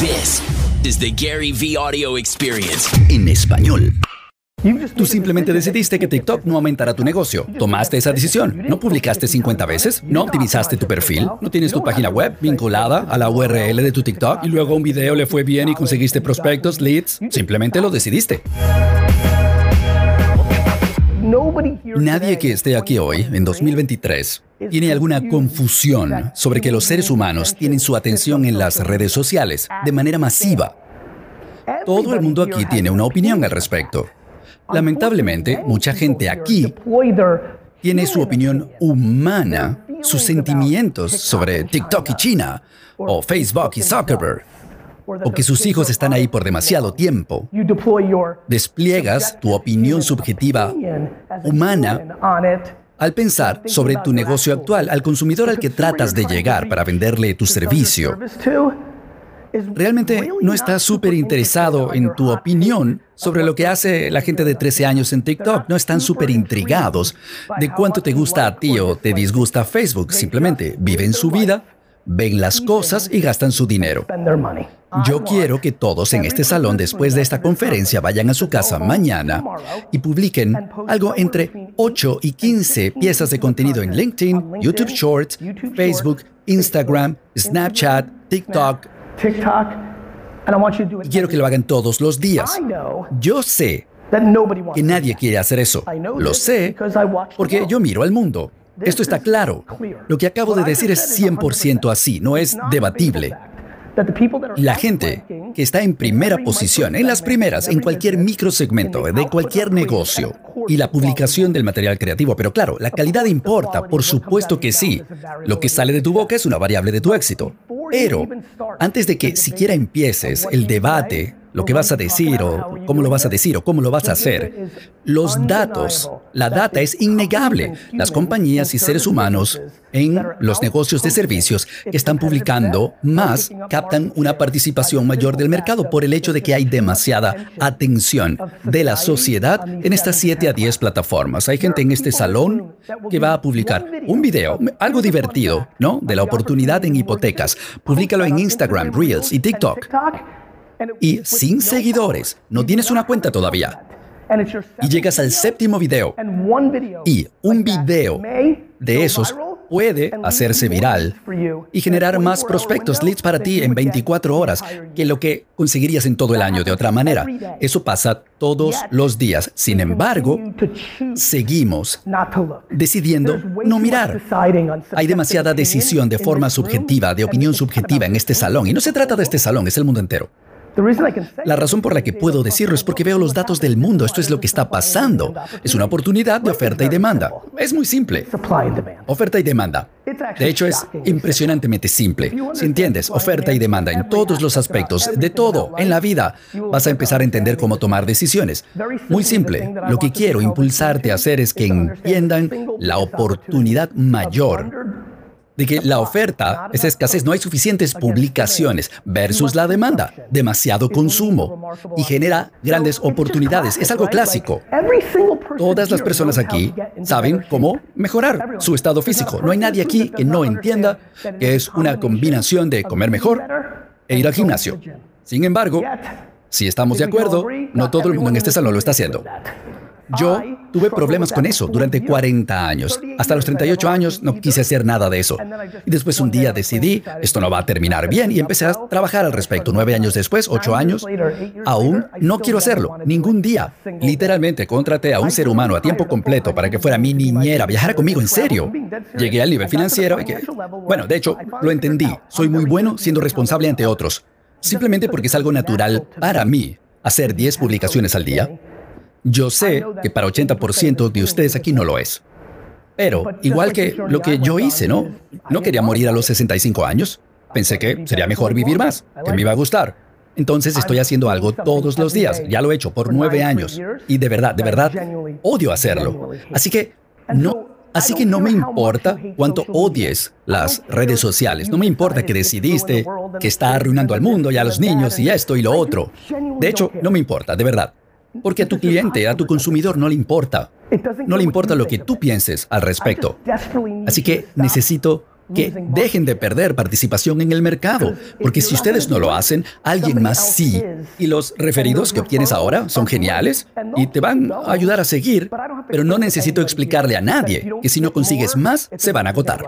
This is the Gary V Audio Experience. en español. Tú simplemente decidiste que TikTok no aumentará tu negocio. Tomaste esa decisión. No publicaste 50 veces. No optimizaste tu perfil. No tienes tu página web vinculada a la URL de tu TikTok. Y luego un video le fue bien y conseguiste prospectos, leads. Simplemente lo decidiste. Nadie que esté aquí hoy, en 2023, tiene alguna confusión sobre que los seres humanos tienen su atención en las redes sociales de manera masiva. Todo el mundo aquí tiene una opinión al respecto. Lamentablemente, mucha gente aquí tiene su opinión humana, sus sentimientos sobre TikTok y China, o Facebook y Zuckerberg, o que sus hijos están ahí por demasiado tiempo. Despliegas tu opinión subjetiva humana al pensar sobre tu negocio actual, al consumidor al que tratas de llegar para venderle tu servicio. Realmente no estás súper interesado en tu opinión sobre lo que hace la gente de 13 años en TikTok. No están súper intrigados de cuánto te gusta a ti o te disgusta Facebook. Simplemente viven su vida, ven las cosas y gastan su dinero. Yo quiero que todos en este salón después de esta conferencia vayan a su casa mañana y publiquen algo entre 8 y 15 piezas de contenido en LinkedIn, YouTube Shorts, Facebook, Instagram, Snapchat, TikTok, y quiero que lo hagan todos los días. Yo sé que nadie quiere hacer eso. Lo sé porque yo miro al mundo. Esto está claro. Lo que acabo de decir es 100% así, no es debatible. La gente que está en primera posición, en las primeras, en cualquier microsegmento de cualquier negocio y la publicación del material creativo. Pero claro, la calidad importa, por supuesto que sí. Lo que sale de tu boca es una variable de tu éxito. Pero antes de que siquiera empieces el debate, lo que vas a decir o cómo lo vas a decir o cómo lo vas a hacer, los datos, la data es innegable. Las compañías y seres humanos en los negocios de servicios que están publicando más captan una participación mayor del mercado por el hecho de que hay demasiada atención de la sociedad en estas 7 a 10 plataformas. Hay gente en este salón que va a publicar un video, algo divertido, ¿no? De la oportunidad en hipotecas. Públicalo en Instagram, Reels y TikTok. Y sin seguidores, no tienes una cuenta todavía. Y llegas al séptimo video. Y un video de esos puede hacerse viral y generar más prospectos, leads para ti en 24 horas que lo que conseguirías en todo el año de otra manera. Eso pasa todos los días. Sin embargo, seguimos decidiendo no mirar. Hay demasiada decisión de forma subjetiva, de opinión subjetiva en este salón. Y no se trata de este salón, es el mundo entero. La razón por la que puedo decirlo es porque veo los datos del mundo. Esto es lo que está pasando. Es una oportunidad de oferta y demanda. Es muy simple. Oferta y demanda. De hecho, es impresionantemente simple. Si entiendes, oferta y demanda en todos los aspectos, de todo, en la vida, vas a empezar a entender cómo tomar decisiones. Muy simple. Lo que quiero impulsarte a hacer es que entiendan la oportunidad mayor de que la oferta es escasez, no hay suficientes publicaciones versus la demanda, demasiado consumo y genera grandes oportunidades. Es algo clásico. Todas las personas aquí saben cómo mejorar su estado físico. No hay nadie aquí que no entienda que es una combinación de comer mejor e ir al gimnasio. Sin embargo, si estamos de acuerdo, no todo el mundo en este salón lo está haciendo. Yo tuve problemas con eso durante 40 años. Hasta los 38 años no quise hacer nada de eso. Y después un día decidí, esto no va a terminar bien, y empecé a trabajar al respecto. Nueve años después, ocho años, aún no quiero hacerlo, ningún día. Literalmente contraté a un ser humano a tiempo completo para que fuera mi niñera, viajara conmigo en serio. Llegué al nivel financiero y que, bueno, de hecho, lo entendí. Soy muy bueno siendo responsable ante otros. Simplemente porque es algo natural para mí hacer 10 publicaciones al día yo sé que para 80% de ustedes aquí no lo es. Pero, igual que lo que yo hice, ¿no? No quería morir a los 65 años. Pensé que sería mejor vivir más, que me iba a gustar. Entonces estoy haciendo algo todos los días. Ya lo he hecho por nueve años. Y de verdad, de verdad, odio hacerlo. Así que no, así que no me importa cuánto odies las redes sociales. No me importa que decidiste que está arruinando al mundo y a los niños y esto y lo otro. De hecho, no me importa, de verdad. Porque a tu cliente, a tu consumidor no le importa. No le importa lo que tú pienses al respecto. Así que necesito que dejen de perder participación en el mercado, porque si ustedes no lo hacen, alguien más sí. Y los referidos que obtienes ahora son geniales y te van a ayudar a seguir, pero no necesito explicarle a nadie que si no consigues más, se van a agotar.